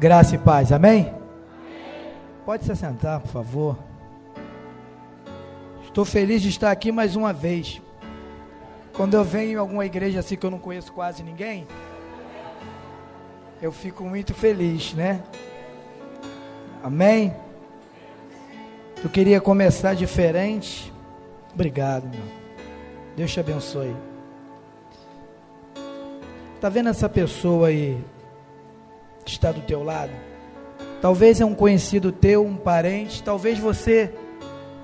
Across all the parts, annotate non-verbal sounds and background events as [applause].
Graça e paz, amém? amém? Pode se sentar, por favor. Estou feliz de estar aqui mais uma vez. Quando eu venho em alguma igreja assim que eu não conheço quase ninguém, eu fico muito feliz, né? Amém? Eu queria começar diferente. Obrigado, meu. Deus te abençoe. Tá vendo essa pessoa aí está do teu lado. Talvez é um conhecido teu, um parente, talvez você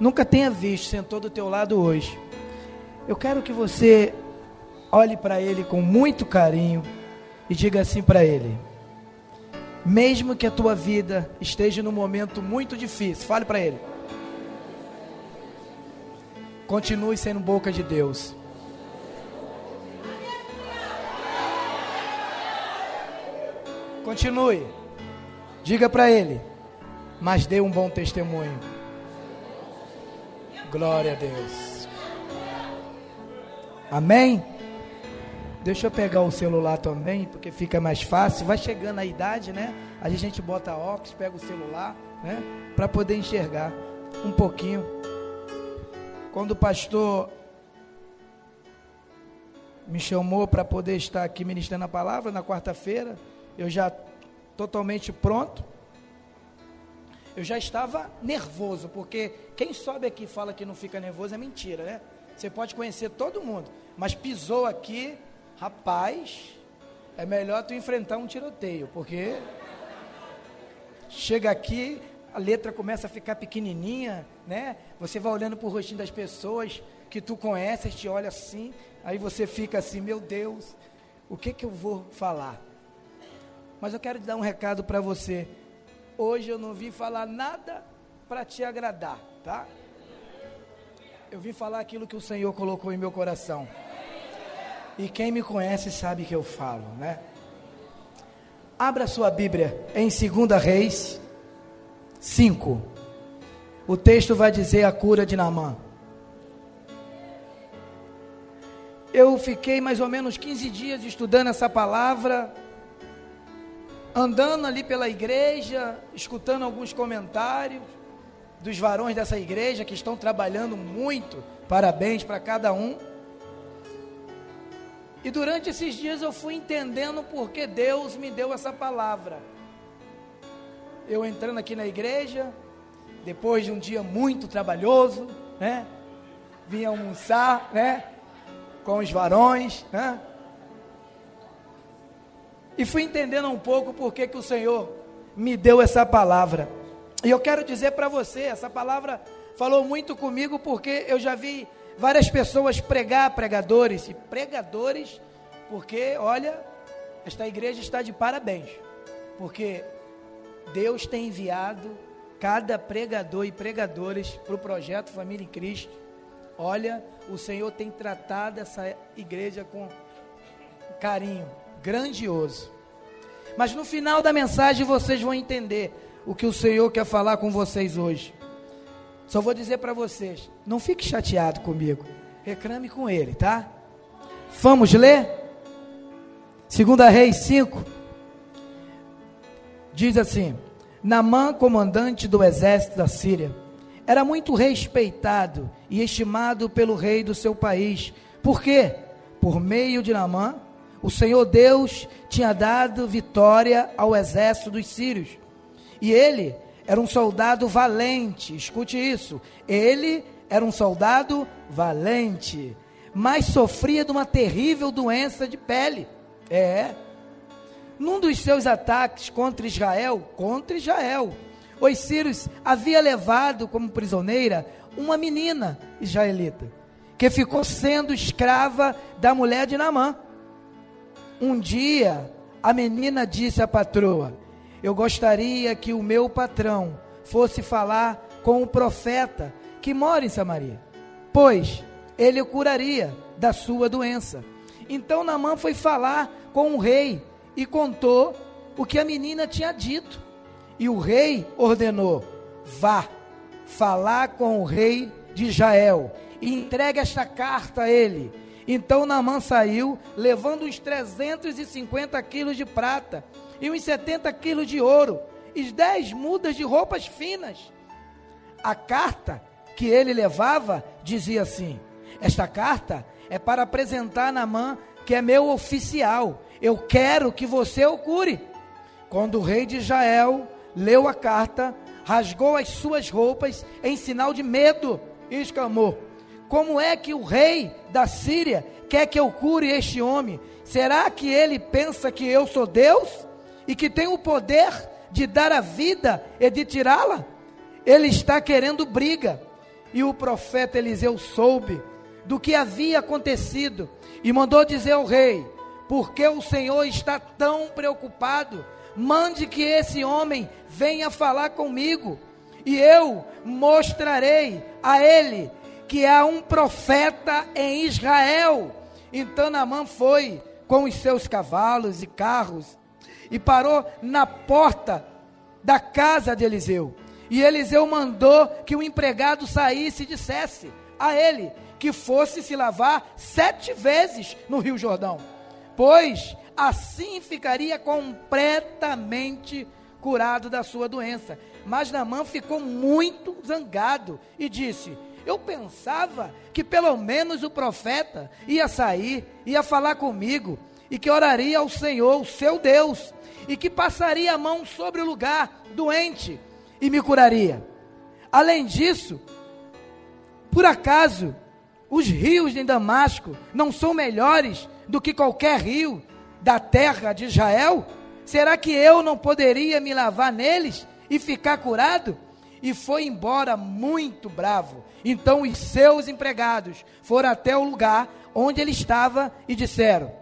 nunca tenha visto, sentou do teu lado hoje. Eu quero que você olhe para ele com muito carinho e diga assim para ele: mesmo que a tua vida esteja num momento muito difícil, fale para ele. Continue sendo boca de Deus. Continue. Diga para ele. Mas dê um bom testemunho. Glória a Deus. Amém? Deixa eu pegar o celular também, porque fica mais fácil. Vai chegando a idade, né? A gente bota óculos, pega o celular, né? Para poder enxergar um pouquinho. Quando o pastor me chamou para poder estar aqui ministrando a palavra na quarta-feira, eu já totalmente pronto. Eu já estava nervoso, porque quem sobe aqui e fala que não fica nervoso é mentira, né? Você pode conhecer todo mundo, mas pisou aqui, rapaz, é melhor tu enfrentar um tiroteio, porque chega aqui, a letra começa a ficar pequenininha, né? Você vai olhando para o rostinho das pessoas que tu conheces, te olha assim, aí você fica assim, meu Deus, o que que eu vou falar? Mas eu quero dar um recado para você. Hoje eu não vim falar nada para te agradar, tá? Eu vim falar aquilo que o Senhor colocou em meu coração. E quem me conhece sabe que eu falo, né? Abra sua Bíblia em 2 Reis 5. O texto vai dizer a cura de Naamã. Eu fiquei mais ou menos 15 dias estudando essa palavra andando ali pela igreja, escutando alguns comentários dos varões dessa igreja que estão trabalhando muito. Parabéns para cada um. E durante esses dias eu fui entendendo porque Deus me deu essa palavra. Eu entrando aqui na igreja, depois de um dia muito trabalhoso, né? Vim almoçar, né? Com os varões, né? E fui entendendo um pouco por que o Senhor me deu essa palavra. E eu quero dizer para você, essa palavra falou muito comigo porque eu já vi várias pessoas pregar, pregadores e pregadores, porque olha, esta igreja está de parabéns. Porque Deus tem enviado cada pregador e pregadores para o projeto Família em Cristo. Olha, o Senhor tem tratado essa igreja com carinho, grandioso. Mas no final da mensagem vocês vão entender o que o Senhor quer falar com vocês hoje. Só vou dizer para vocês, não fique chateado comigo. Reclame com ele, tá? Vamos ler? Segunda Reis 5 diz assim: Namã, comandante do exército da Síria, era muito respeitado e estimado pelo rei do seu país. Por quê? Por meio de Namã, o Senhor Deus tinha dado vitória ao exército dos sírios. E ele era um soldado valente, escute isso. Ele era um soldado valente, mas sofria de uma terrível doença de pele. É. Num dos seus ataques contra Israel, contra Israel, os sírios havia levado como prisioneira uma menina israelita, que ficou sendo escrava da mulher de Naamã. Um dia, a menina disse à patroa: Eu gostaria que o meu patrão fosse falar com o profeta que mora em Samaria, pois ele o curaria da sua doença. Então Namã foi falar com o rei e contou o que a menina tinha dito. E o rei ordenou: Vá falar com o rei de Israel e entregue esta carta a ele então Naamã saiu, levando uns 350 quilos de prata, e uns 70 quilos de ouro, e dez mudas de roupas finas. A carta que ele levava dizia assim: Esta carta é para apresentar a que é meu oficial. Eu quero que você o cure. Quando o rei de Israel leu a carta, rasgou as suas roupas em sinal de medo e exclamou: Como é que o rei da Síria quer que eu cure este homem? Será que ele pensa que eu sou Deus e que tenho o poder de dar a vida e de tirá-la? Ele está querendo briga. E o profeta Eliseu soube do que havia acontecido e mandou dizer ao rei: Porque o Senhor está tão preocupado? Mande que esse homem venha falar comigo, e eu mostrarei a ele que há um profeta em Israel. Então Naamã foi com os seus cavalos e carros e parou na porta da casa de Eliseu. E Eliseu mandou que o empregado saísse e dissesse a ele que fosse se lavar sete vezes no Rio Jordão, pois assim ficaria completamente curado da sua doença. Mas Namã ficou muito zangado e disse: Eu pensava que pelo menos o profeta ia sair, ia falar comigo e que oraria ao Senhor, o seu Deus, e que passaria a mão sobre o lugar doente e me curaria. Além disso, por acaso os rios de Damasco não são melhores do que qualquer rio da terra de Israel? Será que eu não poderia me lavar neles e ficar curado? E foi embora muito bravo. Então os seus empregados foram até o lugar onde ele estava e disseram: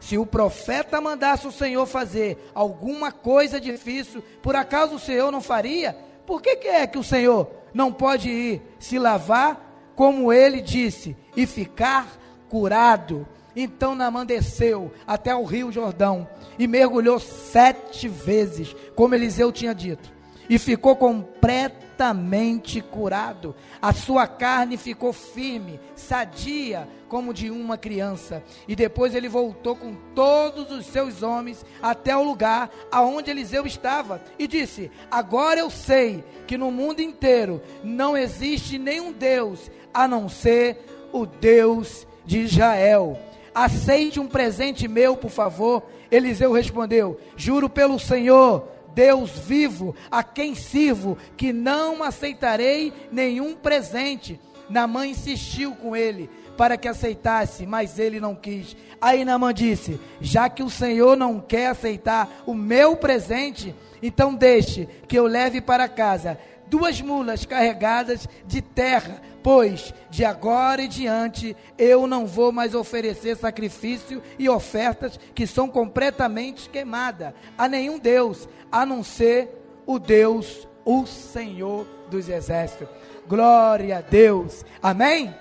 Se o profeta mandasse o Senhor fazer alguma coisa difícil, por acaso o Senhor não faria? Por que, que é que o Senhor não pode ir se lavar como ele disse, e ficar curado. Então Naamã desceu até o rio Jordão e mergulhou sete vezes, como Eliseu tinha dito, e ficou completamente curado. A sua carne ficou firme, sadia, como de uma criança. E depois ele voltou com todos os seus homens até o lugar aonde Eliseu estava e disse: Agora eu sei que no mundo inteiro não existe nenhum Deus a não ser o Deus de Israel. Aceite um presente meu, por favor. Eliseu respondeu: Juro pelo Senhor, Deus vivo, a quem sirvo, que não aceitarei nenhum presente. Namã insistiu com ele para que aceitasse, mas ele não quis. Aí Namã disse: Já que o Senhor não quer aceitar o meu presente, então deixe que eu leve para casa duas mulas carregadas de terra Pois de agora em diante eu não vou mais oferecer sacrifício e ofertas que são completamente queimadas a nenhum Deus, a não ser o Deus, o Senhor dos Exércitos. Glória a Deus. Amém?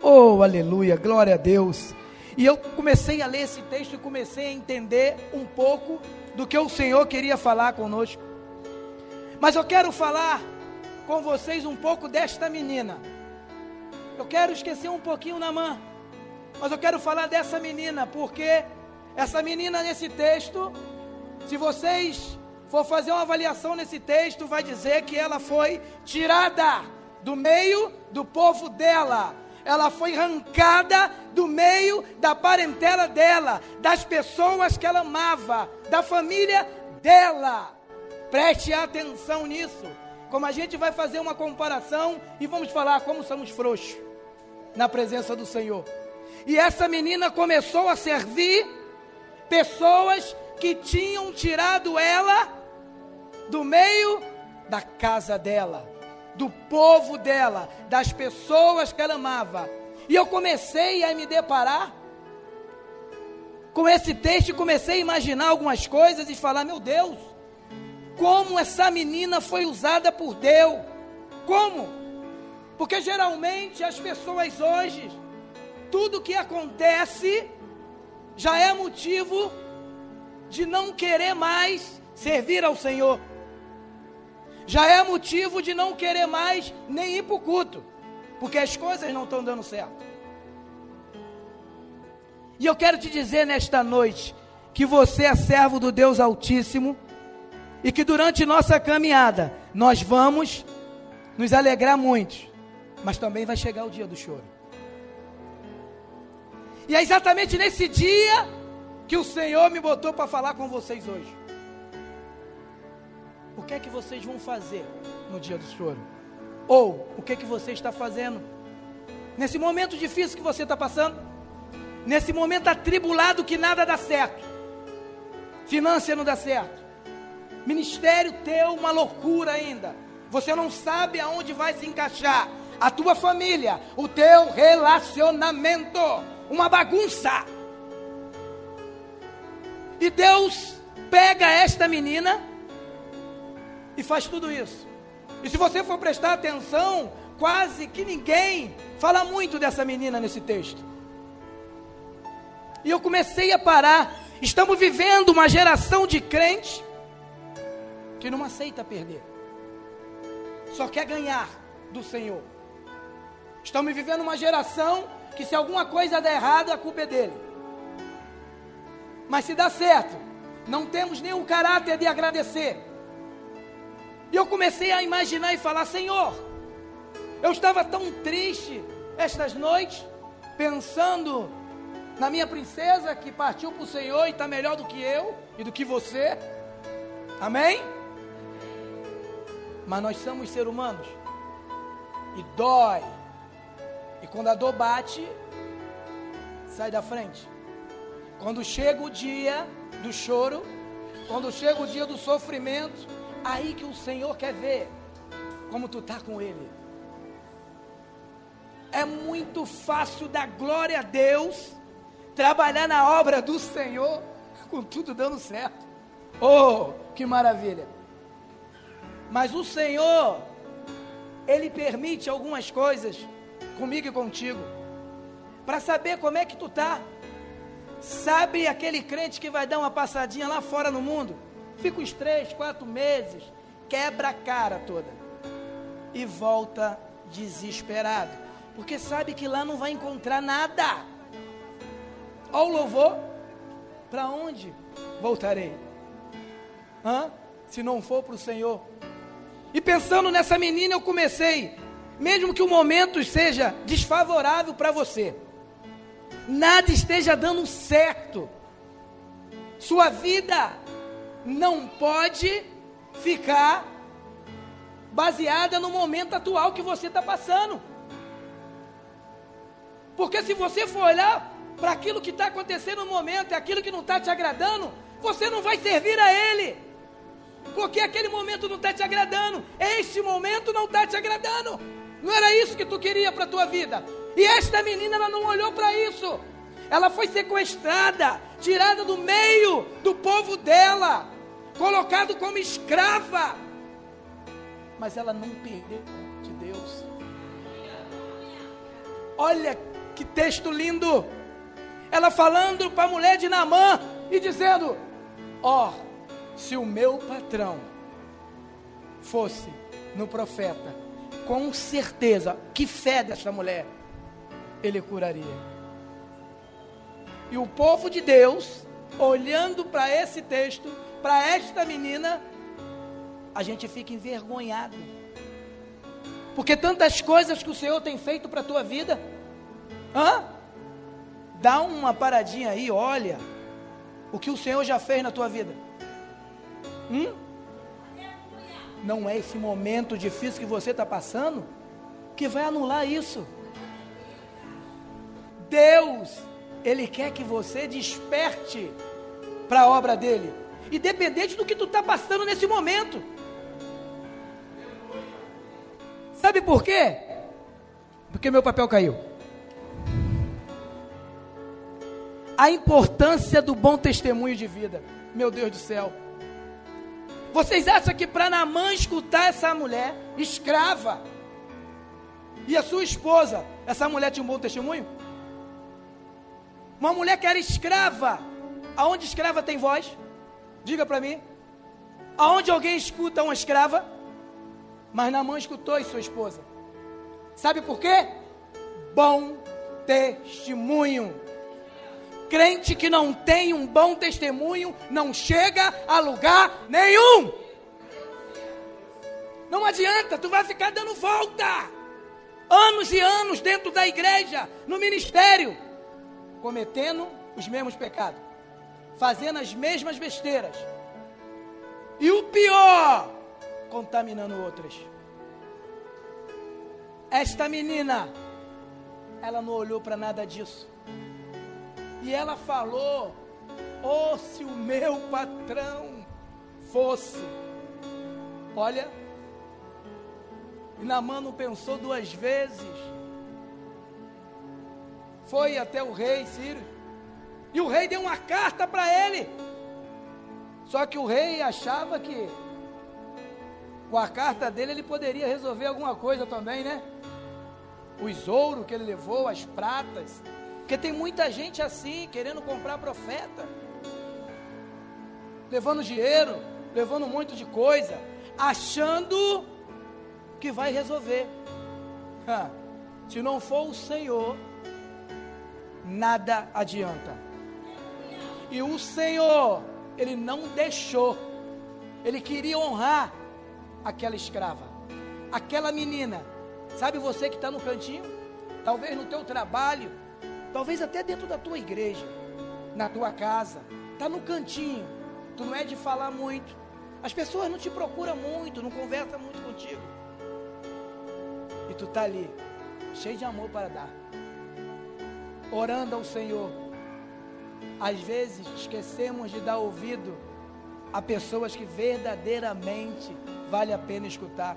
Oh, aleluia, glória a Deus. E eu comecei a ler esse texto e comecei a entender um pouco do que o Senhor queria falar conosco. Mas eu quero falar com vocês um pouco desta menina. Eu quero esquecer um pouquinho na mão, mas eu quero falar dessa menina, porque essa menina nesse texto, se vocês for fazer uma avaliação nesse texto, vai dizer que ela foi tirada do meio do povo dela. Ela foi arrancada do meio da parentela dela, das pessoas que ela amava, da família dela. Preste atenção nisso como a gente vai fazer uma comparação e vamos falar como somos frouxos na presença do Senhor. E essa menina começou a servir pessoas que tinham tirado ela do meio da casa dela, do povo dela, das pessoas que ela amava. E eu comecei a me deparar com esse texto comecei a imaginar algumas coisas e falar: meu Deus, como essa menina foi usada por Deus. Como? Porque geralmente as pessoas hoje, tudo que acontece já é motivo de não querer mais servir ao Senhor. Já é motivo de não querer mais nem ir para o culto, porque as coisas não estão dando certo. E eu quero te dizer nesta noite que você é servo do Deus Altíssimo e que durante nossa caminhada nós vamos nos alegrar muito, mas também vai chegar o dia do choro. E é exatamente nesse dia que o Senhor me botou para falar com vocês hoje. O que é que vocês vão fazer no dia do choro? Ou o que é que você está fazendo nesse momento difícil que você está passando? Nesse momento atribulado que nada dá certo. Finança não dá certo. Ministério teu uma loucura ainda. Você não sabe aonde vai se encaixar. A tua família, o teu relacionamento, uma bagunça. E Deus pega esta menina e faz tudo isso. E se você for prestar atenção, quase que ninguém fala muito dessa menina nesse texto. E eu comecei a parar. Estamos vivendo uma geração de crentes que não aceita perder, só quer ganhar do Senhor. Estamos vivendo uma geração que, se alguma coisa der errado, a culpa é dele. Mas se dá certo, não temos nenhum caráter de agradecer. E eu comecei a imaginar e falar: Senhor, eu estava tão triste estas noites, pensando na minha princesa que partiu para o Senhor e está melhor do que eu e do que você. Amém? Mas nós somos seres humanos e dói. E quando a dor bate, sai da frente. Quando chega o dia do choro, quando chega o dia do sofrimento, Aí que o Senhor quer ver como tu está com Ele. É muito fácil dar glória a Deus, trabalhar na obra do Senhor, com tudo dando certo. Oh, que maravilha! Mas o Senhor, Ele permite algumas coisas comigo e contigo, para saber como é que tu está. Sabe aquele crente que vai dar uma passadinha lá fora no mundo? fica uns três, quatro meses, quebra a cara toda e volta desesperado, porque sabe que lá não vai encontrar nada. Ó o louvor, para onde voltarei? Hã? Se não for para o Senhor. E pensando nessa menina, eu comecei, mesmo que o momento seja desfavorável para você, nada esteja dando certo, sua vida não pode ficar baseada no momento atual que você está passando. Porque se você for olhar para aquilo que está acontecendo no momento e aquilo que não está te agradando, você não vai servir a Ele. Porque aquele momento não está te agradando, este momento não está te agradando. Não era isso que tu queria para a tua vida. E esta menina ela não olhou para isso. Ela foi sequestrada, tirada do meio do povo dela colocado como escrava. Mas ela não perdeu de Deus. Olha que texto lindo. Ela falando para a mulher de Namã e dizendo: Ó, oh, se o meu patrão fosse no profeta, com certeza, que fé dessa mulher, ele curaria. E o povo de Deus, olhando para esse texto, para esta menina, a gente fica envergonhado. Porque tantas coisas que o Senhor tem feito para a tua vida. Hã? Dá uma paradinha aí, olha o que o Senhor já fez na tua vida. Hum? Não é esse momento difícil que você está passando que vai anular isso. Deus, Ele quer que você desperte para a obra dele independente do que tu está passando nesse momento. Sabe por quê? Porque meu papel caiu. A importância do bom testemunho de vida. Meu Deus do céu. Vocês acham que para Namã escutar essa mulher escrava e a sua esposa, essa mulher tinha um bom testemunho? Uma mulher que era escrava, aonde escrava tem voz? Diga para mim. Aonde alguém escuta uma escrava, mas na mão escutou e sua esposa. Sabe por quê? Bom testemunho. Crente que não tem um bom testemunho não chega a lugar nenhum. Não adianta, tu vai ficar dando volta. Anos e anos dentro da igreja, no ministério, cometendo os mesmos pecados, fazendo as mesmas besteiras. E o pior, contaminando outras. Esta menina, ela não olhou para nada disso. E ela falou: Oh, se o meu patrão fosse. Olha, e Namã não pensou duas vezes. Foi até o rei Ciro. E o rei deu uma carta para ele. Só que o rei achava que com a carta dele ele poderia resolver alguma coisa também, né? Os ouros que ele levou, as pratas. Porque tem muita gente assim, querendo comprar profeta. Levando dinheiro, levando muito de coisa, achando que vai resolver. Se não for o Senhor, nada adianta. E o Senhor, Ele não deixou, Ele queria honrar aquela escrava, aquela menina. Sabe você que está no cantinho? Talvez no teu trabalho, talvez até dentro da tua igreja, na tua casa, está no cantinho. Tu não é de falar muito. As pessoas não te procuram muito, não conversam muito contigo e tu está ali, cheio de amor para dar, orando ao Senhor. Às vezes esquecemos de dar ouvido a pessoas que verdadeiramente vale a pena escutar.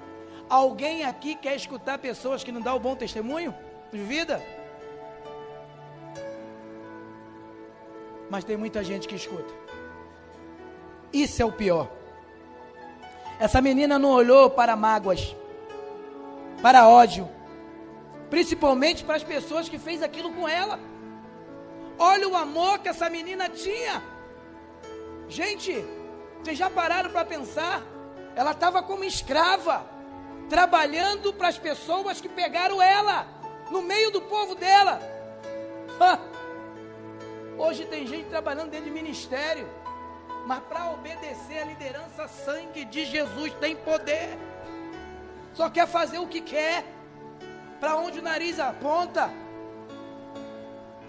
Alguém aqui quer escutar pessoas que não dão o bom testemunho de vida? Mas tem muita gente que escuta. Isso é o pior. Essa menina não olhou para mágoas para ódio, principalmente para as pessoas que fez aquilo com ela. Olha o amor que essa menina tinha. Gente, vocês já pararam para pensar? Ela estava como escrava, trabalhando para as pessoas que pegaram ela, no meio do povo dela. Hoje tem gente trabalhando dentro de ministério, mas para obedecer a liderança, sangue de Jesus tem poder só quer fazer o que quer, para onde o nariz aponta,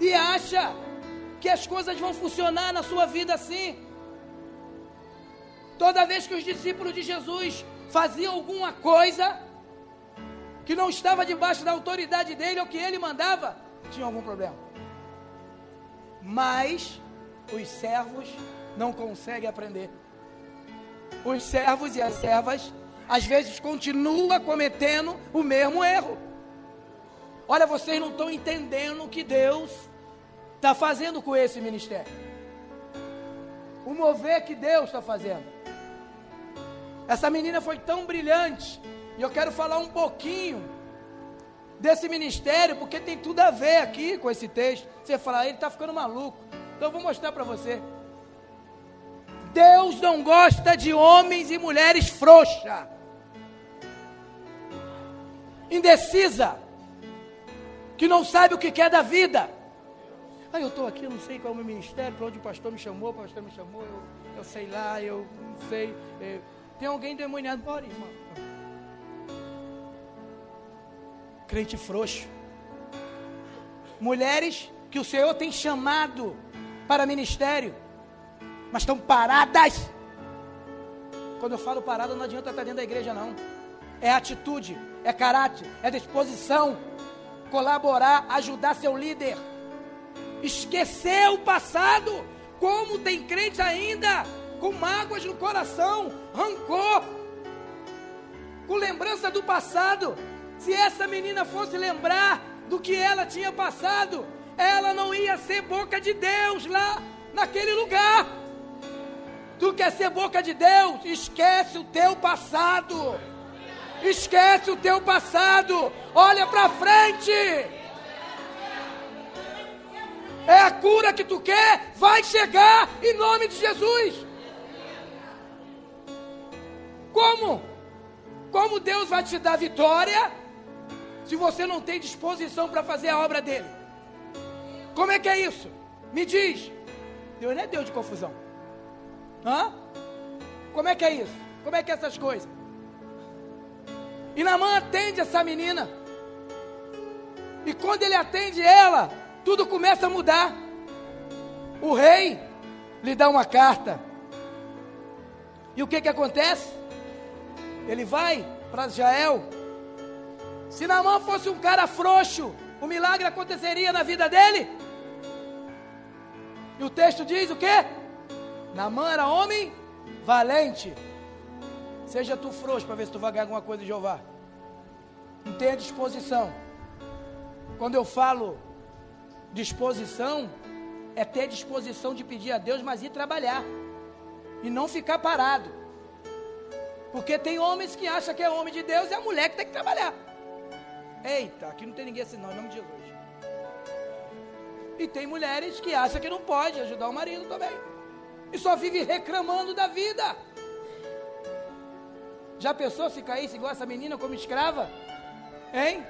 e acha que as coisas vão funcionar na sua vida assim. Toda vez que os discípulos de Jesus faziam alguma coisa que não estava debaixo da autoridade dele ou que ele mandava, tinha algum problema. Mas os servos não conseguem aprender. Os servos e as servas às vezes continua cometendo o mesmo erro. Olha, vocês não estão entendendo o que Deus está fazendo com esse ministério. O mover que Deus está fazendo. Essa menina foi tão brilhante. E eu quero falar um pouquinho desse ministério, porque tem tudo a ver aqui com esse texto. Você fala, ah, ele está ficando maluco. Então eu vou mostrar para você. Deus não gosta de homens e mulheres frouxas indecisa, que não sabe o que quer da vida. Ah, eu estou aqui, eu não sei qual é o meu ministério, para onde o pastor me chamou, o pastor me chamou, eu, eu sei lá, eu não sei. É, tem alguém demoniado, bora, irmão. Crente frouxo. Mulheres que o Senhor tem chamado para ministério, mas estão paradas. Quando eu falo parada, não adianta estar dentro da igreja, não. É atitude é caráter, é disposição, colaborar, ajudar seu líder. Esquecer o passado, como tem crente ainda com mágoas no coração, rancor, com lembrança do passado. Se essa menina fosse lembrar do que ela tinha passado, ela não ia ser boca de Deus lá naquele lugar. Tu quer ser boca de Deus? Esquece o teu passado. Esquece o teu passado. Olha para frente. É a cura que tu quer, vai chegar em nome de Jesus. Como? Como Deus vai te dar vitória se você não tem disposição para fazer a obra dele? Como é que é isso? Me diz. Deus não é Deus de confusão. Hã? Como é que é isso? Como é que é essas coisas? E Namã atende essa menina. E quando ele atende ela, tudo começa a mudar. O rei lhe dá uma carta. E o que que acontece? Ele vai para Israel. Se Namã fosse um cara frouxo, o milagre aconteceria na vida dele? E o texto diz o quê? Namã era homem valente. Seja tu frouxo para ver se tu vai ganhar alguma coisa de Jeová. Não tenha disposição. Quando eu falo disposição, é ter disposição de pedir a Deus, mas ir trabalhar. E não ficar parado. Porque tem homens que acham que é homem de Deus e a mulher que tem que trabalhar. Eita, aqui não tem ninguém assim não, em nome de Jesus. E tem mulheres que acham que não pode ajudar o marido também. E só vive reclamando da vida. Já pensou se caísse igual essa menina como escrava? Hein?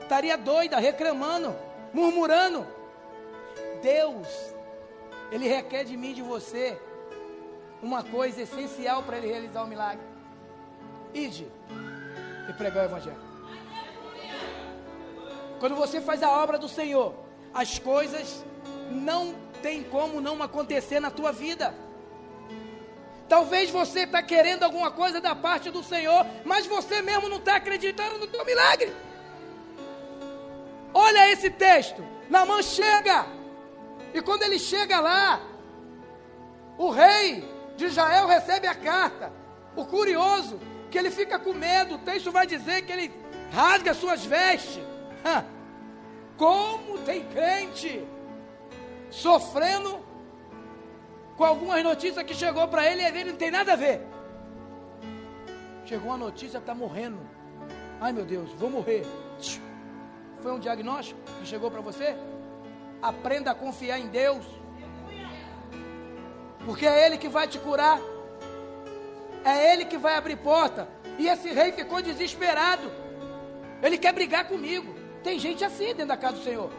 Estaria doida, reclamando, murmurando. Deus, Ele requer de mim e de você uma coisa essencial para Ele realizar o milagre. Ide e pregar o Evangelho. Quando você faz a obra do Senhor, as coisas não tem como não acontecer na tua vida. Talvez você está querendo alguma coisa da parte do Senhor, mas você mesmo não está acreditando no teu milagre. Olha esse texto. Namã chega. E quando ele chega lá, o rei de Israel recebe a carta. O curioso, que ele fica com medo. O texto vai dizer que ele rasga suas vestes. Como tem crente sofrendo com algumas notícias que chegou para ele e ele não tem nada a ver. Chegou uma notícia, está morrendo. Ai meu Deus, vou morrer. Foi um diagnóstico que chegou para você? Aprenda a confiar em Deus. Porque é Ele que vai te curar. É Ele que vai abrir porta. E esse rei ficou desesperado. Ele quer brigar comigo. Tem gente assim dentro da casa do Senhor.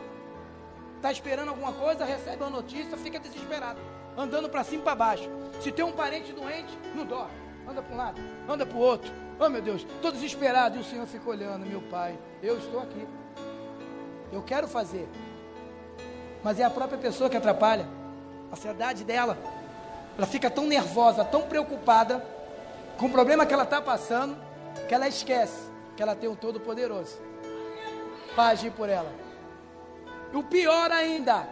Está esperando alguma coisa, recebe uma notícia, fica desesperado. Andando para cima e para baixo. Se tem um parente doente, não dorme. Anda para um lado, anda para o outro. Oh meu Deus, estou desesperado. E o Senhor fica olhando, meu pai, eu estou aqui. Eu quero fazer. Mas é a própria pessoa que atrapalha. A ansiedade dela. Ela fica tão nervosa, tão preocupada com o problema que ela está passando, que ela esquece que ela tem um Todo-Poderoso para agir por ela. E o pior ainda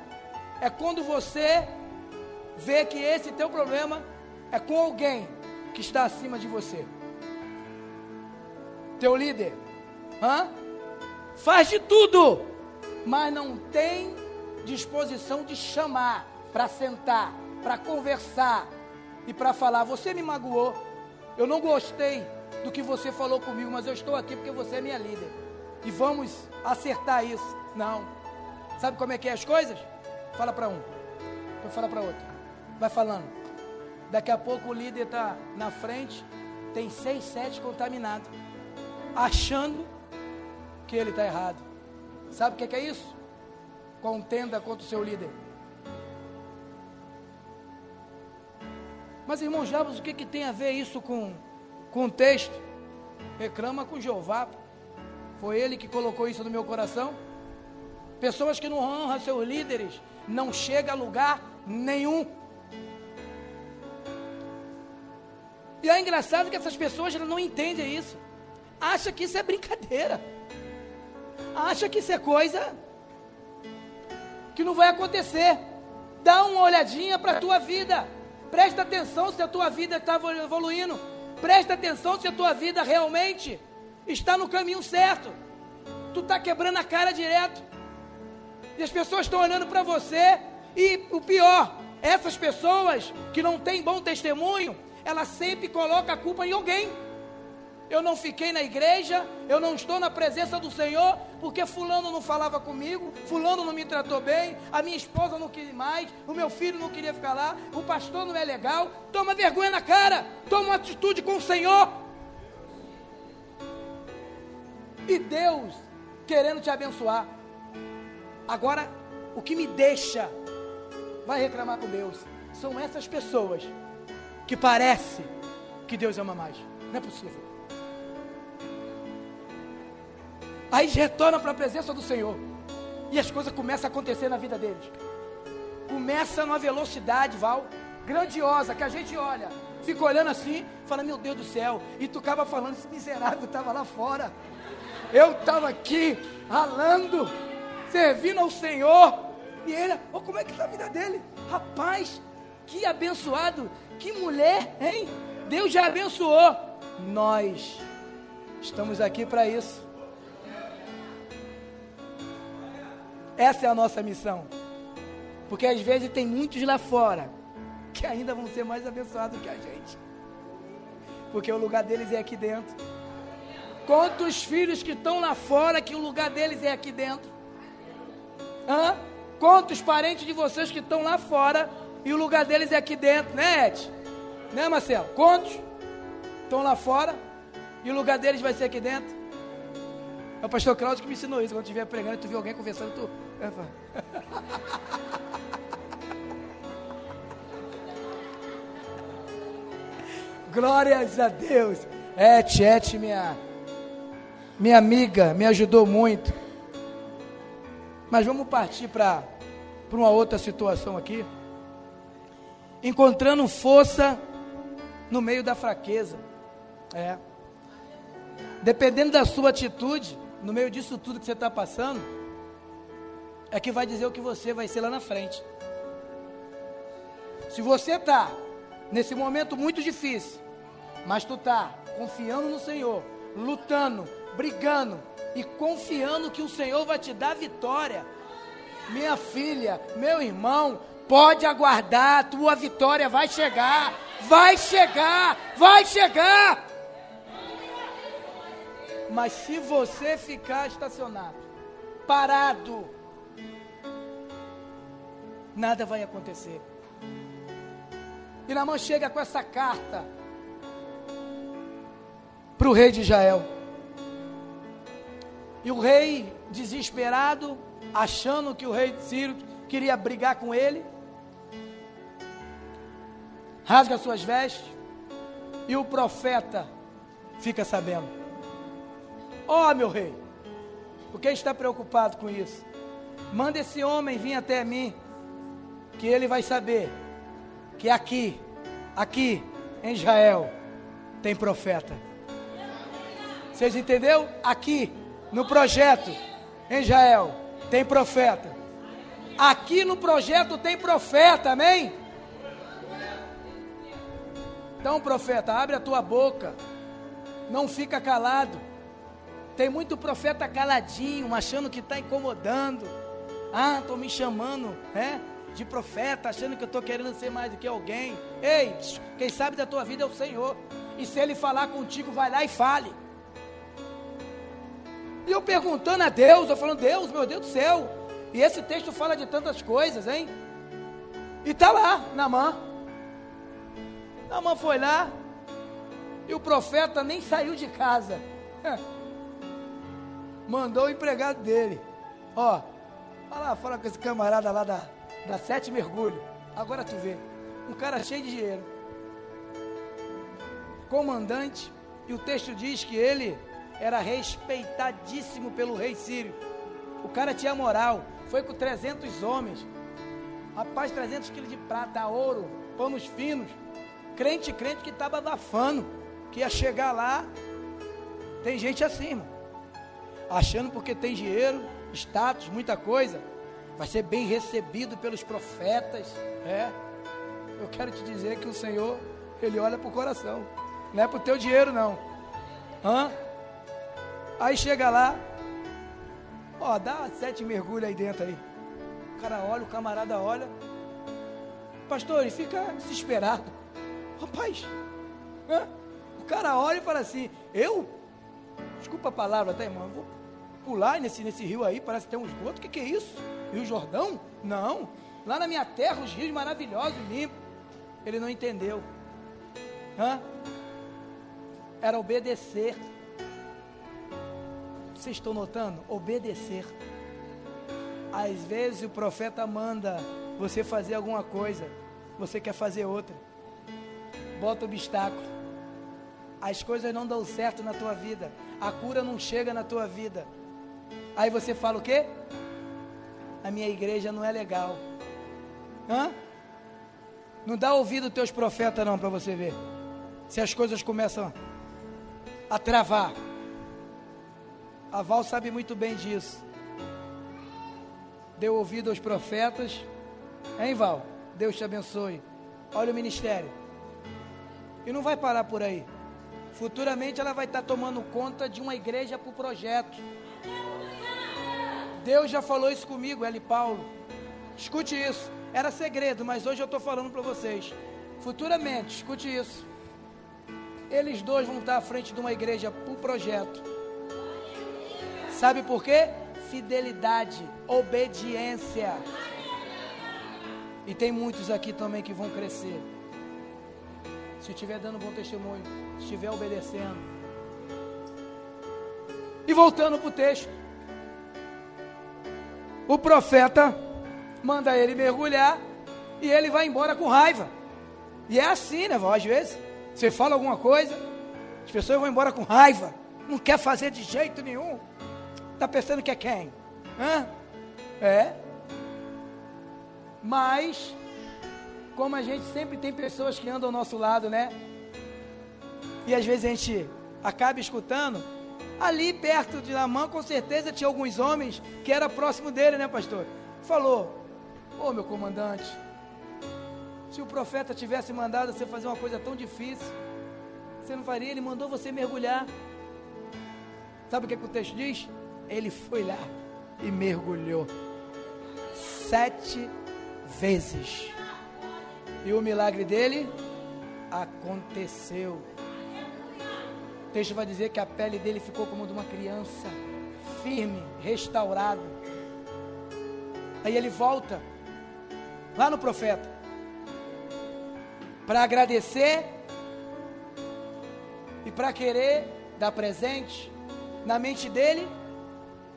é quando você vê que esse teu problema é com alguém que está acima de você. Teu líder, hã? faz de tudo mas não tem disposição de chamar para sentar, para conversar e para falar: Você me magoou, eu não gostei do que você falou comigo, mas eu estou aqui porque você é minha líder e vamos acertar isso. Não, sabe como é que é as coisas? Fala para um, depois fala para outro, vai falando. Daqui a pouco o líder está na frente, tem seis, sete contaminados, achando que ele está errado. Sabe o que é, que é isso? Contenda contra o seu líder. Mas irmão Jabos, o que, que tem a ver isso com, com o texto? Reclama com Jeová. Foi ele que colocou isso no meu coração. Pessoas que não honram seus líderes não chega a lugar nenhum. E é engraçado que essas pessoas não entendem isso. Acha que isso é brincadeira acha que isso é coisa que não vai acontecer. Dá uma olhadinha para a tua vida. Presta atenção se a tua vida está evoluindo. Presta atenção se a tua vida realmente está no caminho certo. Tu está quebrando a cara direto. E as pessoas estão olhando para você. E o pior, essas pessoas que não têm bom testemunho, elas sempre colocam a culpa em alguém eu não fiquei na igreja, eu não estou na presença do Senhor, porque fulano não falava comigo, fulano não me tratou bem, a minha esposa não queria mais, o meu filho não queria ficar lá, o pastor não é legal. Toma vergonha na cara, toma uma atitude com o Senhor. E Deus querendo te abençoar. Agora, o que me deixa vai reclamar com Deus. São essas pessoas que parece que Deus ama mais. Não é possível. Aí retornam para a presença do Senhor. E as coisas começam a acontecer na vida deles. Começa numa velocidade, Val, grandiosa, que a gente olha, fica olhando assim, fala, meu Deus do céu. E tu acaba falando, esse miserável estava lá fora. Eu estava aqui, ralando, servindo ao Senhor. E ele, oh, como é que está a vida dele? Rapaz, que abençoado, que mulher, hein? Deus já abençoou. Nós estamos aqui para isso. Essa é a nossa missão. Porque às vezes tem muitos lá fora que ainda vão ser mais abençoados que a gente. Porque o lugar deles é aqui dentro. Quantos filhos que estão lá fora que o lugar deles é aqui dentro? Hã? Quantos parentes de vocês que estão lá fora e o lugar deles é aqui dentro, né, Ed? Né, Marcelo? Quantos estão lá fora e o lugar deles vai ser aqui dentro? É o pastor Cláudio que me ensinou isso. Quando estiver pregando, tu vê alguém conversando, tu. [laughs] Glórias a Deus. Et, Et, minha, minha amiga, me ajudou muito. Mas vamos partir para uma outra situação aqui. Encontrando força no meio da fraqueza. É. Dependendo da sua atitude, no meio disso tudo que você está passando, é que vai dizer o que você vai ser lá na frente. Se você está nesse momento muito difícil, mas tu está confiando no Senhor, lutando, brigando e confiando que o Senhor vai te dar vitória, minha filha, meu irmão, pode aguardar, tua vitória vai chegar, vai chegar, vai chegar. Mas se você ficar estacionado, parado, nada vai acontecer. E na mão chega com essa carta para o rei de Israel. E o rei, desesperado, achando que o rei de Ciro queria brigar com ele, rasga suas vestes e o profeta fica sabendo. Ó oh, meu rei, por que está preocupado com isso? Manda esse homem vir até mim, que ele vai saber que aqui, aqui em Israel, tem profeta. Vocês entenderam? Aqui, no projeto, em Israel, tem profeta. Aqui no projeto tem profeta, amém? Então, profeta, abre a tua boca, não fica calado. Tem muito profeta caladinho, achando que está incomodando. Ah, estou me chamando, né? De profeta, achando que eu estou querendo ser mais do que alguém. Ei, quem sabe da tua vida é o Senhor. E se Ele falar contigo, vai lá e fale. E eu perguntando a Deus, eu falando, Deus, meu Deus do céu. E esse texto fala de tantas coisas, hein? E está lá, na mão. mão foi lá. E o profeta nem saiu de casa. [laughs] mandou o empregado dele. Ó, vai lá fora com esse camarada lá da, da Sete Mergulho. Agora tu vê. Um cara cheio de dinheiro. Comandante. E o texto diz que ele era respeitadíssimo pelo rei Sírio. O cara tinha moral. Foi com 300 homens. Rapaz, 300 quilos de prata, ouro, panos finos. Crente, crente que estava abafando. Que ia chegar lá. Tem gente irmão achando porque tem dinheiro, status, muita coisa, vai ser bem recebido pelos profetas. É. Eu quero te dizer que o Senhor, Ele olha para o coração, não é para o teu dinheiro, não. Hã? Aí chega lá, ó, dá sete mergulhos aí dentro aí. O cara olha, o camarada olha. Pastor, ele fica desesperado. Rapaz, hã? o cara olha e fala assim: Eu? Desculpa a palavra, tá, irmão? Vou pular nesse, nesse rio aí, parece que tem um esgoto. O que, que é isso? Rio Jordão? Não. Lá na minha terra, os rios maravilhosos, limpos. Ele não entendeu. Hã? Era obedecer. Vocês estão notando? Obedecer. Às vezes o profeta manda você fazer alguma coisa, você quer fazer outra. Bota obstáculo. As coisas não dão certo na tua vida. A cura não chega na tua vida. Aí você fala o quê? A minha igreja não é legal. Hã? Não dá ouvido aos teus profetas não para você ver. Se as coisas começam a travar. A Val sabe muito bem disso. Deu ouvido aos profetas. Hein, Val? Deus te abençoe. Olha o ministério. E não vai parar por aí. Futuramente ela vai estar tomando conta de uma igreja o projeto. Deus já falou isso comigo, ela e Paulo. Escute isso. Era segredo, mas hoje eu estou falando para vocês. Futuramente, escute isso. Eles dois vão estar à frente de uma igreja o projeto. Sabe por quê? Fidelidade, obediência. E tem muitos aqui também que vão crescer. Se estiver dando bom testemunho, se estiver obedecendo. E voltando para o texto. O profeta manda ele mergulhar e ele vai embora com raiva. E é assim, né, Às vezes, você fala alguma coisa, as pessoas vão embora com raiva, não quer fazer de jeito nenhum. Está pensando que é quem? Hã? É. Mas, como a gente sempre tem pessoas que andam ao nosso lado, né? E às vezes a gente acaba escutando, ali perto de Namã, com certeza tinha alguns homens que era próximo dele, né, pastor? Falou: Ô oh, meu comandante, se o profeta tivesse mandado você fazer uma coisa tão difícil, você não faria? Ele mandou você mergulhar. Sabe o que, é que o texto diz? Ele foi lá e mergulhou sete vezes. E o milagre dele aconteceu. O texto vai dizer que a pele dele ficou como de uma criança, firme, restaurada. Aí ele volta lá no profeta para agradecer e para querer dar presente na mente dele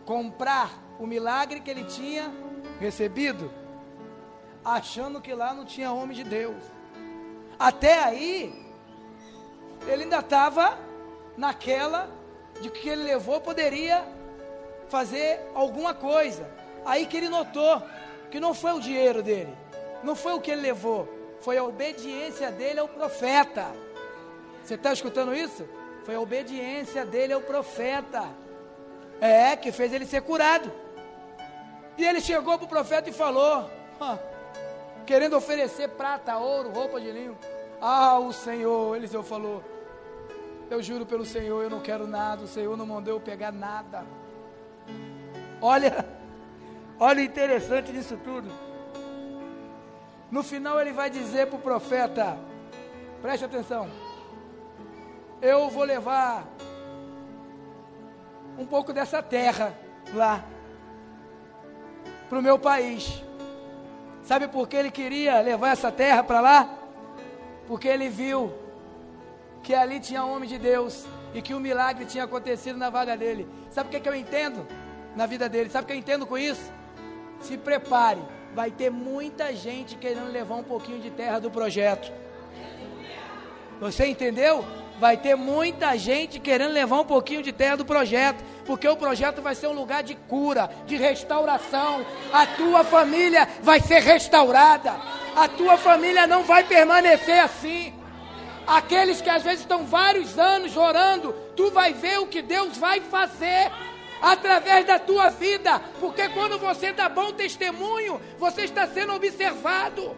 comprar o milagre que ele tinha recebido, achando que lá não tinha homem de Deus. Até aí, ele ainda estava naquela de que ele levou poderia fazer alguma coisa. Aí que ele notou que não foi o dinheiro dele, não foi o que ele levou, foi a obediência dele ao profeta. Você está escutando isso? Foi a obediência dele ao profeta. É, que fez ele ser curado. E ele chegou para o profeta e falou, querendo oferecer prata, ouro, roupa de linho. Ah, o Senhor, Eliseu falou, eu juro pelo Senhor, eu não quero nada, o Senhor não mandou eu pegar nada. Olha, [laughs] olha o interessante disso tudo. No final ele vai dizer para o profeta: preste atenção, eu vou levar um pouco dessa terra lá para o meu país. Sabe por que ele queria levar essa terra para lá? Porque ele viu que ali tinha homem de Deus e que o um milagre tinha acontecido na vaga dele. Sabe o que, que eu entendo na vida dele? Sabe o que eu entendo com isso? Se prepare, vai ter muita gente querendo levar um pouquinho de terra do projeto. Você entendeu? Vai ter muita gente querendo levar um pouquinho de terra do projeto, porque o projeto vai ser um lugar de cura, de restauração. A tua família vai ser restaurada. A tua família não vai permanecer assim. Aqueles que às vezes estão vários anos orando, tu vai ver o que Deus vai fazer através da tua vida, porque quando você dá bom testemunho, você está sendo observado.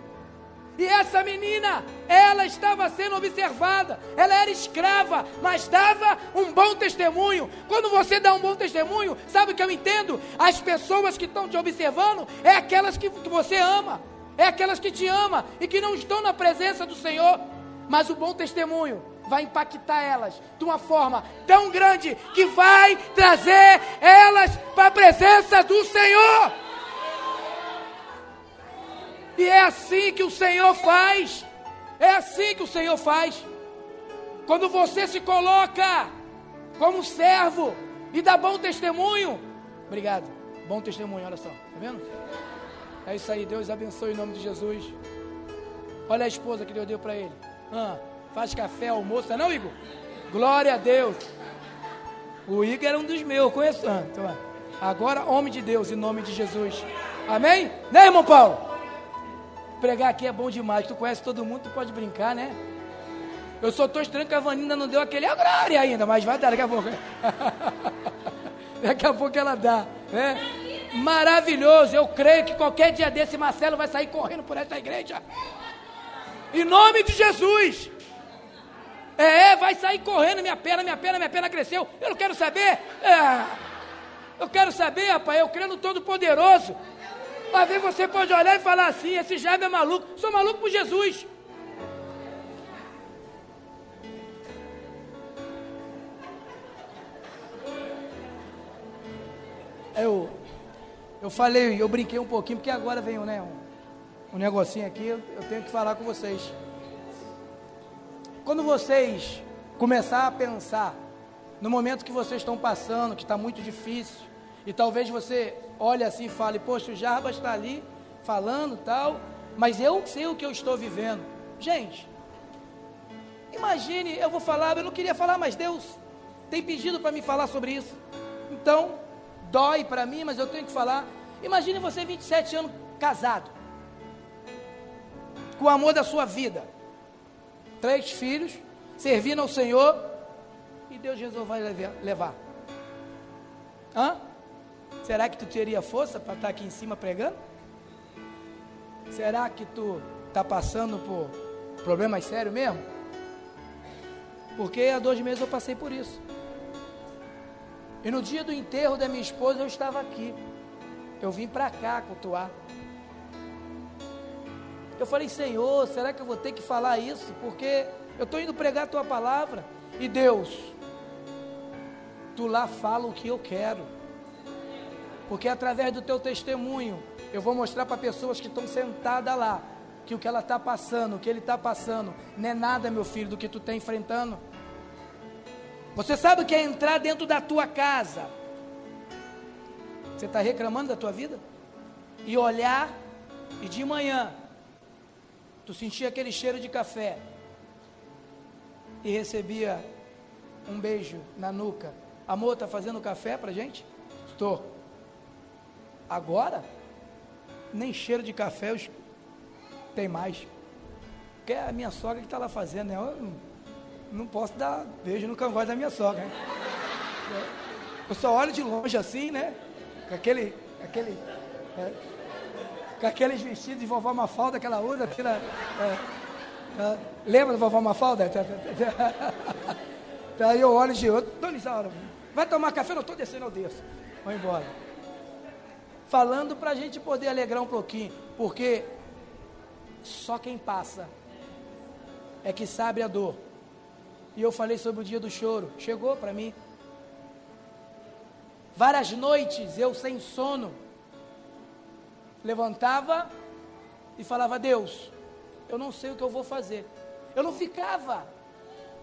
E essa menina, ela estava sendo observada, ela era escrava, mas dava um bom testemunho. Quando você dá um bom testemunho, sabe o que eu entendo? As pessoas que estão te observando é aquelas que, você ama, é aquelas que te ama e que não estão na presença do Senhor. Mas o bom testemunho vai impactar elas de uma forma tão grande que vai trazer elas para a presença do Senhor. E é assim que o Senhor faz. É assim que o Senhor faz. Quando você se coloca como servo e dá bom testemunho. Obrigado. Bom testemunho, olha só. Tá vendo? É isso aí, Deus abençoe em nome de Jesus. Olha a esposa que Deus deu para ele. Ah, faz café, almoço, não, é Igor? Glória a Deus. O Igor era um dos meus, conheço tanto. Agora, homem de Deus, em nome de Jesus. Amém? Né, irmão Paulo? Pregar aqui é bom demais. Tu conhece todo mundo, tu pode brincar, né? Eu só estou estranho que a Vaninha não deu aquele agrário ainda, mas vai dar daqui a pouco. [laughs] daqui a pouco ela dá, né? Maravilhoso. Eu creio que qualquer dia desse Marcelo vai sair correndo por essa igreja. Em nome de Jesus. É, vai sair correndo, minha perna, minha perna, minha perna cresceu. Eu não quero saber. É, eu quero saber, rapaz, eu creio no Todo-Poderoso. Às vezes você pode olhar e falar assim: esse Jaime é maluco. Sou maluco por Jesus. Eu, eu falei, eu brinquei um pouquinho, porque agora vem né, um, um negocinho aqui, eu, eu tenho que falar com vocês. Quando vocês começar a pensar no momento que vocês estão passando, que está muito difícil, e talvez você olhe assim e fale, poxa, o Jarbas está ali falando tal, mas eu sei o que eu estou vivendo. Gente, imagine, eu vou falar, eu não queria falar, mas Deus tem pedido para me falar sobre isso. Então, dói para mim, mas eu tenho que falar. Imagine você 27 anos casado, com o amor da sua vida, três filhos, servindo ao Senhor, e Deus resolveu levar. Hã? Será que tu teria força para estar tá aqui em cima pregando? Será que tu está passando por problemas sérios mesmo? Porque há dois meses eu passei por isso. E no dia do enterro da minha esposa eu estava aqui. Eu vim para cá cultuar. Eu falei, Senhor, será que eu vou ter que falar isso? Porque eu estou indo pregar a tua palavra. E Deus, tu lá fala o que eu quero. Porque através do teu testemunho, eu vou mostrar para pessoas que estão sentadas lá, que o que ela está passando, o que ele está passando, não é nada, meu filho, do que tu está enfrentando. Você sabe o que é entrar dentro da tua casa? Você está reclamando da tua vida? E olhar, e de manhã, tu sentia aquele cheiro de café, e recebia um beijo na nuca. Amor, está fazendo café para gente? Estou. Agora, nem cheiro de café eu... tem mais. Porque é a minha sogra que está lá fazendo, né? Eu não posso dar beijo no cangote da minha sogra. Eu só olho de longe assim, né? Com aquele. aquele é, com aqueles vestidos de vovó Mafalda que ela usa. Aquela, é, é, lembra da vovó Mafalda? [laughs] Aí eu olho de outro. Dona Isaura, vai tomar café? Não estou descendo, eu desço. Vou embora. Falando para a gente poder alegrar um pouquinho. Porque só quem passa é que sabe a dor. E eu falei sobre o dia do choro. Chegou para mim. Várias noites eu sem sono. Levantava e falava: Deus, eu não sei o que eu vou fazer. Eu não ficava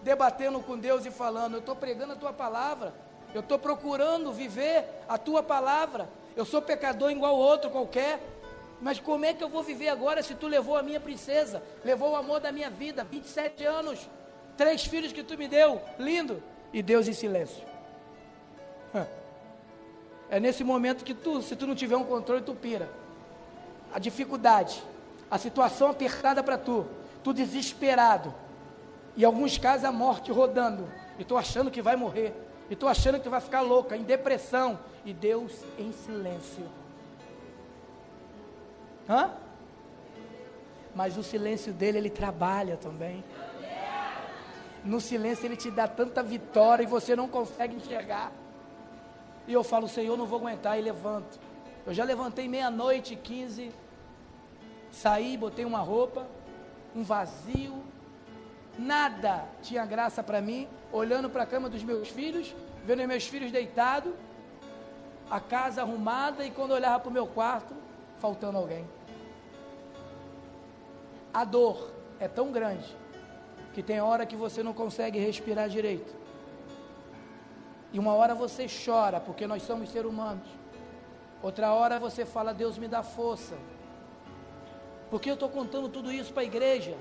debatendo com Deus e falando: Eu estou pregando a tua palavra. Eu estou procurando viver a tua palavra. Eu sou pecador igual outro qualquer. Mas como é que eu vou viver agora se tu levou a minha princesa, levou o amor da minha vida, 27 anos? Três filhos que tu me deu, lindo. E Deus em silêncio. É nesse momento que tu, se tu não tiver um controle, tu pira. A dificuldade, a situação apertada para tu, tu desesperado. E alguns casos a morte rodando. E tu achando que vai morrer. E tu achando que vai ficar louca, em depressão. E Deus em silêncio. Hã? Mas o silêncio dele, ele trabalha também. No silêncio ele te dá tanta vitória e você não consegue enxergar. E eu falo, Senhor, não vou aguentar e levanto. Eu já levantei meia-noite e quinze, saí, botei uma roupa, um vazio, nada tinha graça para mim, olhando para a cama dos meus filhos, vendo meus filhos deitados, a casa arrumada e quando olhava para o meu quarto, faltando alguém. A dor é tão grande que tem hora que você não consegue respirar direito. E uma hora você chora, porque nós somos seres humanos. Outra hora você fala, Deus me dá força. Porque eu estou contando tudo isso para a igreja.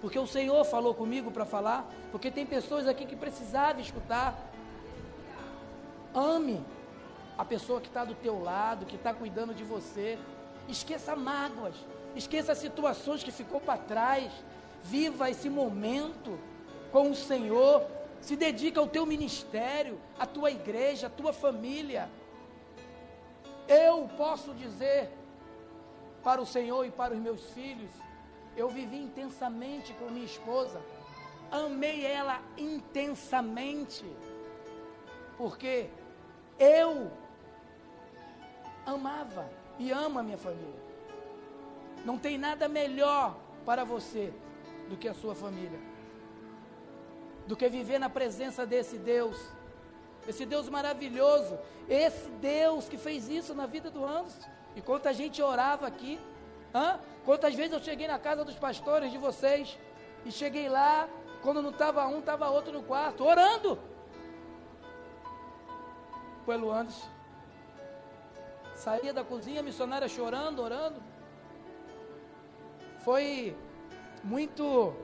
Porque o Senhor falou comigo para falar. Porque tem pessoas aqui que precisavam escutar. Ame a pessoa que está do teu lado, que está cuidando de você. Esqueça mágoas. Esqueça situações que ficou para trás. Viva esse momento com o Senhor. Se dedica ao teu ministério, à tua igreja, à tua família. Eu posso dizer para o Senhor e para os meus filhos, eu vivi intensamente com minha esposa, amei ela intensamente, porque eu amava e amo a minha família. Não tem nada melhor para você do que a sua família, do que viver na presença desse Deus, esse Deus maravilhoso, esse Deus que fez isso na vida do Anderson. E quanta gente orava aqui, hã? quantas vezes eu cheguei na casa dos pastores de vocês, e cheguei lá, quando não estava um, estava outro no quarto, orando pelo Anderson. Saía da cozinha, missionária chorando, orando. Foi muito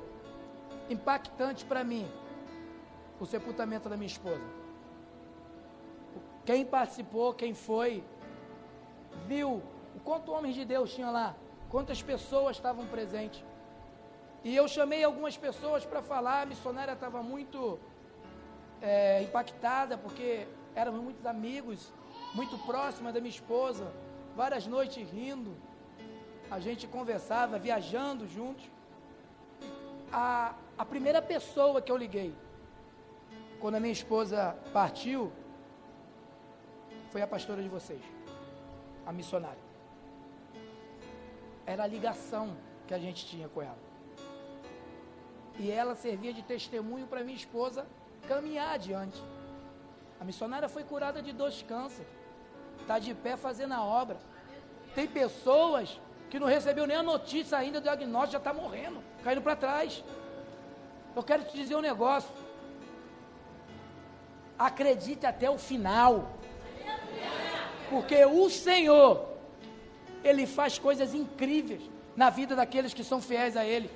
impactante para mim o sepultamento da minha esposa. Quem participou, quem foi, viu o quanto homens de Deus tinha lá, quantas pessoas estavam presentes. E eu chamei algumas pessoas para falar, a missionária estava muito é, impactada, porque éramos muitos amigos, muito próxima da minha esposa, várias noites rindo, a gente conversava, viajando juntos. A, a primeira pessoa que eu liguei, quando a minha esposa partiu, foi a pastora de vocês, a missionária. Era a ligação que a gente tinha com ela. E ela servia de testemunho para minha esposa caminhar adiante. A missionária foi curada de dois cânceres. Está de pé fazendo a obra. Tem pessoas que não recebeu nem a notícia ainda do diagnóstico, já está morrendo, caindo para trás. Eu quero te dizer um negócio. Acredite até o final. Porque o Senhor, Ele faz coisas incríveis na vida daqueles que são fiéis a Ele.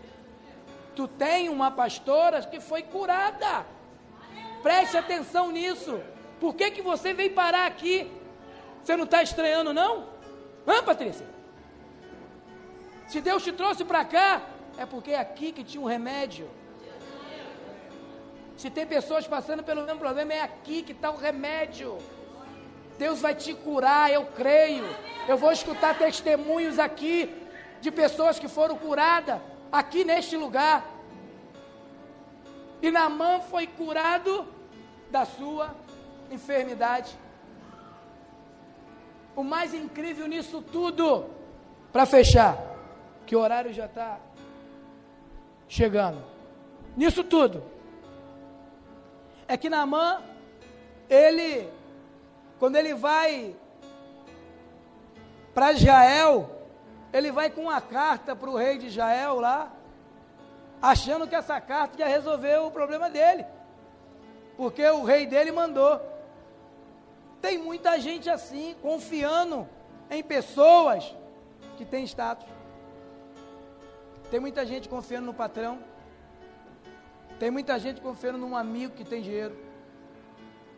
Tu tem uma pastora que foi curada. Preste atenção nisso. Por que, que você veio parar aqui? Você não está estranhando, não? Hã, Patrícia? Se Deus te trouxe para cá, é porque é aqui que tinha um remédio. Se tem pessoas passando pelo mesmo problema, é aqui que está o remédio. Deus vai te curar, eu creio. Eu vou escutar testemunhos aqui de pessoas que foram curadas aqui neste lugar. E Namã foi curado da sua enfermidade. O mais incrível nisso tudo, para fechar, que o horário já está chegando. Nisso tudo, é que Namã, ele, quando ele vai para Israel, ele vai com uma carta para o rei de Israel lá, achando que essa carta ia resolver o problema dele, porque o rei dele mandou. Tem muita gente assim, confiando em pessoas que têm status. Tem muita gente confiando no patrão. Tem muita gente confiando num amigo que tem dinheiro.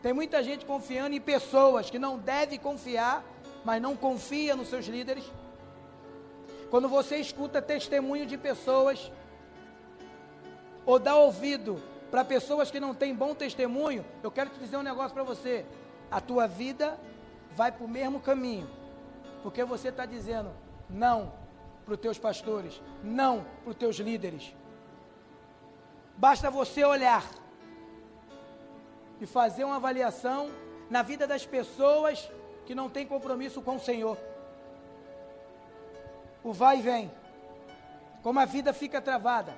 Tem muita gente confiando em pessoas que não deve confiar, mas não confia nos seus líderes. Quando você escuta testemunho de pessoas, ou dá ouvido para pessoas que não têm bom testemunho, eu quero te dizer um negócio para você a tua vida vai para o mesmo caminho, porque você está dizendo não para os teus pastores, não para os teus líderes. Basta você olhar e fazer uma avaliação na vida das pessoas que não têm compromisso com o Senhor. O vai e vem, como a vida fica travada.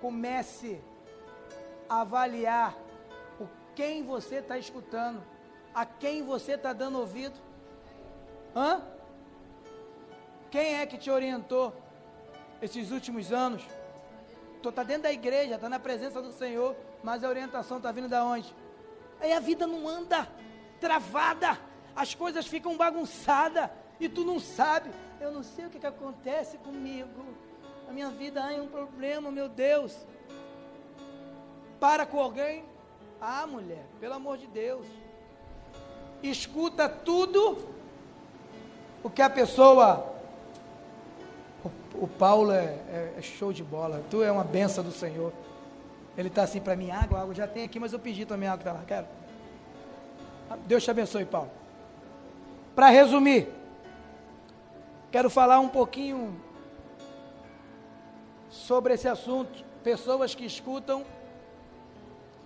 Comece a avaliar quem você está escutando, a quem você está dando ouvido. Hã? Quem é que te orientou esses últimos anos? Tu está dentro da igreja, está na presença do Senhor, mas a orientação está vindo da onde? Aí a vida não anda, travada, as coisas ficam bagunçadas e tu não sabe. eu não sei o que, que acontece comigo. A minha vida há um problema, meu Deus. Para com alguém. Ah, mulher, pelo amor de Deus. Escuta tudo o que a pessoa. O, o Paulo é, é, é, show de bola. Tu é uma benção do Senhor. Ele está assim para mim, água, água já tem aqui, mas eu pedi também água que está lá. Quero. Deus te abençoe, Paulo. Para resumir, quero falar um pouquinho sobre esse assunto. Pessoas que escutam,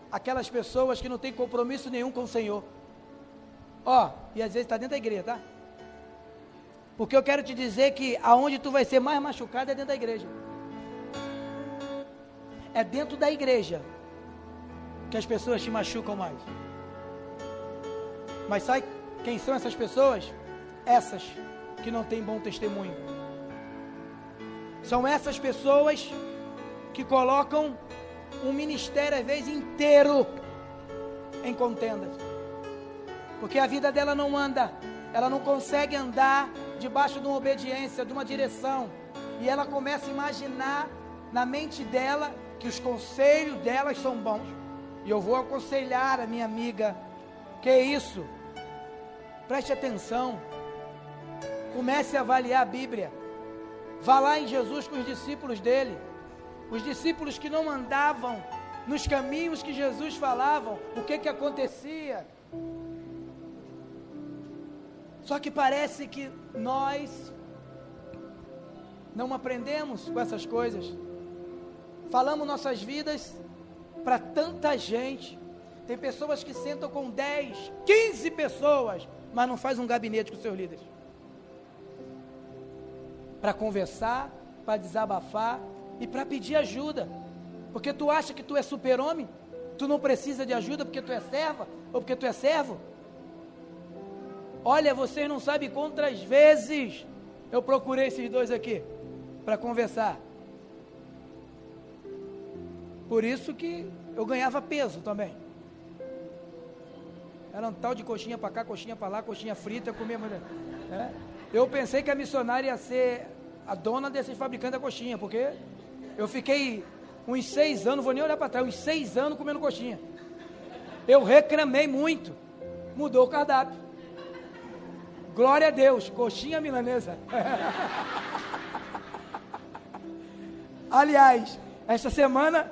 aquelas pessoas que não têm compromisso nenhum com o Senhor. Ó, e às vezes está dentro da igreja, tá? Porque eu quero te dizer que aonde tu vai ser mais machucado é dentro da igreja. É dentro da igreja que as pessoas te machucam mais. Mas sabe quem são essas pessoas? Essas que não têm bom testemunho. São essas pessoas que colocam um ministério, às vezes, inteiro em contendas. Porque a vida dela não anda, ela não consegue andar debaixo de uma obediência, de uma direção. E ela começa a imaginar na mente dela que os conselhos delas são bons. E eu vou aconselhar a minha amiga, que é isso? Preste atenção. Comece a avaliar a Bíblia. Vá lá em Jesus com os discípulos dele. Os discípulos que não andavam nos caminhos que Jesus falava, o que que acontecia? Só que parece que nós não aprendemos com essas coisas. Falamos nossas vidas para tanta gente. Tem pessoas que sentam com 10, 15 pessoas, mas não faz um gabinete com seus líderes. Para conversar, para desabafar e para pedir ajuda. Porque tu acha que tu é super-homem? Tu não precisa de ajuda porque tu é serva ou porque tu é servo? Olha, vocês não sabem quantas vezes eu procurei esses dois aqui para conversar. Por isso que eu ganhava peso também. Era um tal de coxinha para cá, coxinha para lá, coxinha frita, eu comia. É. Eu pensei que a missionária ia ser a dona desses fabricantes da coxinha, porque eu fiquei uns seis anos, vou nem olhar para trás, uns seis anos comendo coxinha. Eu reclamei muito. Mudou o cardápio. Glória a Deus, coxinha milanesa. [laughs] Aliás, esta semana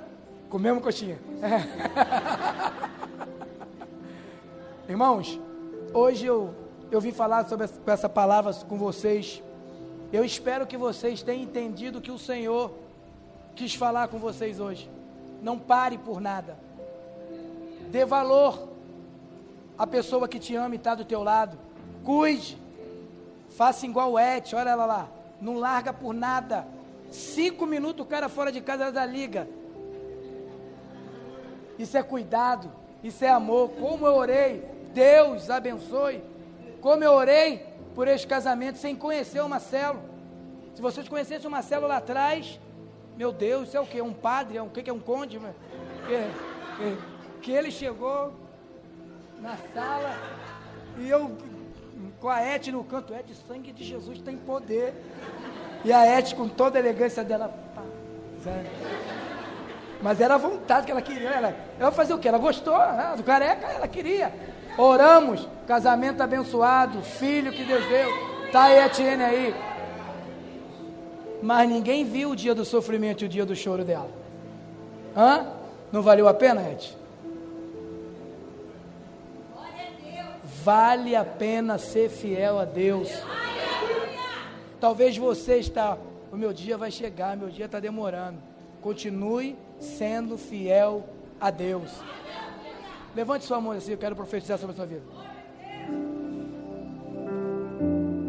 comemos coxinha. [laughs] Irmãos, hoje eu, eu vim falar sobre essa, palavra com vocês. Eu espero que vocês tenham entendido que o Senhor quis falar com vocês hoje. Não pare por nada. Dê valor à pessoa que te ama e está do teu lado. Cuide. Faça igual o Et, olha ela lá. Não larga por nada. Cinco minutos o cara fora de casa ela liga. Isso é cuidado. Isso é amor. Como eu orei. Deus abençoe. Como eu orei por este casamento sem conhecer o Marcelo. Se vocês conhecessem o Marcelo lá atrás, meu Deus, isso é o que? Um padre? É um que? É um conde? Que, que, ele chegou na sala e eu com a Et no canto, Et, sangue de Jesus tem poder. E a Et com toda a elegância dela, mas era a vontade que ela queria. Ela, ela fazer o que? Ela gostou né? do careca, ela queria. Oramos, casamento abençoado, filho que Deus deu. Tá aí a Etienne aí. Mas ninguém viu o dia do sofrimento e o dia do choro dela. Hã? Não valeu a pena, Et? Vale a pena ser fiel a Deus. Talvez você está, o meu dia vai chegar, meu dia está demorando. Continue sendo fiel a Deus. Levante sua mão assim, eu quero profetizar sobre a sua vida.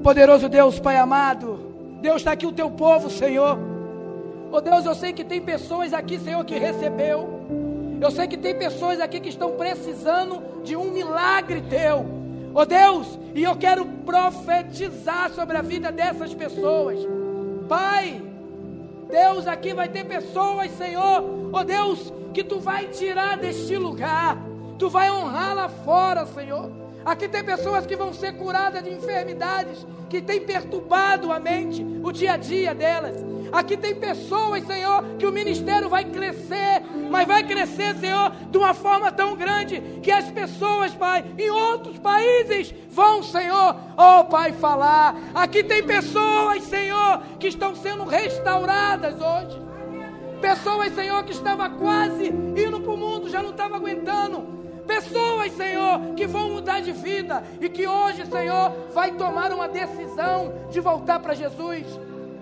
Poderoso Deus, Pai amado, Deus está aqui o teu povo, Senhor. Oh Deus, eu sei que tem pessoas aqui, Senhor, que recebeu. Eu sei que tem pessoas aqui que estão precisando de um milagre teu. Oh Deus, e eu quero profetizar sobre a vida dessas pessoas. Pai, Deus, aqui vai ter pessoas, Senhor, oh Deus, que tu vai tirar deste lugar Tu vai honrar lá fora, Senhor. Aqui tem pessoas que vão ser curadas de enfermidades que têm perturbado a mente, o dia a dia delas. Aqui tem pessoas, Senhor, que o ministério vai crescer, mas vai crescer, Senhor, de uma forma tão grande que as pessoas, Pai, em outros países vão, Senhor, oh Pai, falar. Aqui tem pessoas, Senhor, que estão sendo restauradas hoje. Pessoas, Senhor, que estava quase indo para o mundo, já não estava aguentando. Pessoas, Senhor, que vão mudar de vida e que hoje, Senhor, vai tomar uma decisão de voltar para Jesus.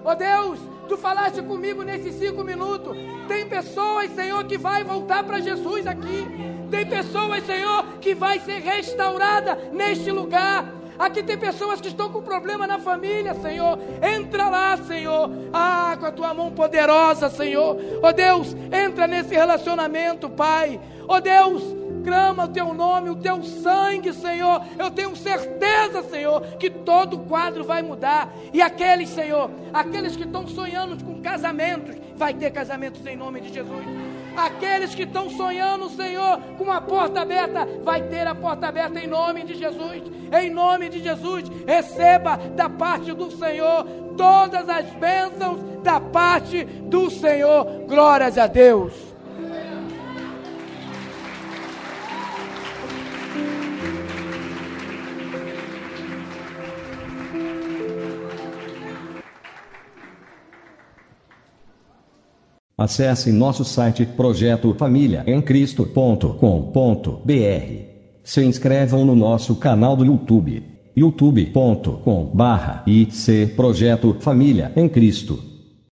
Oh Deus, Tu falaste comigo nesses cinco minutos. Tem pessoas, Senhor, que vai voltar para Jesus aqui. Tem pessoas, Senhor, que vai ser restaurada neste lugar. Aqui tem pessoas que estão com problema na família, Senhor. Entra lá, Senhor. Ah, com a tua mão poderosa, Senhor. Oh Deus, entra nesse relacionamento, Pai. Oh Deus, clama o teu nome, o teu sangue, Senhor. Eu tenho certeza, Senhor, que todo o quadro vai mudar. E aqueles, Senhor, aqueles que estão sonhando com casamentos, vai ter casamentos em nome de Jesus. Aqueles que estão sonhando, Senhor, com uma porta aberta, vai ter a porta aberta em nome de Jesus. Em nome de Jesus, receba da parte do Senhor todas as bênçãos da parte do Senhor. Glórias a Deus. Acesse nosso site projetofamiliaemcristo.com.br. Se inscrevam no nosso canal do YouTube youtube.com/ic Projeto Família em Cristo.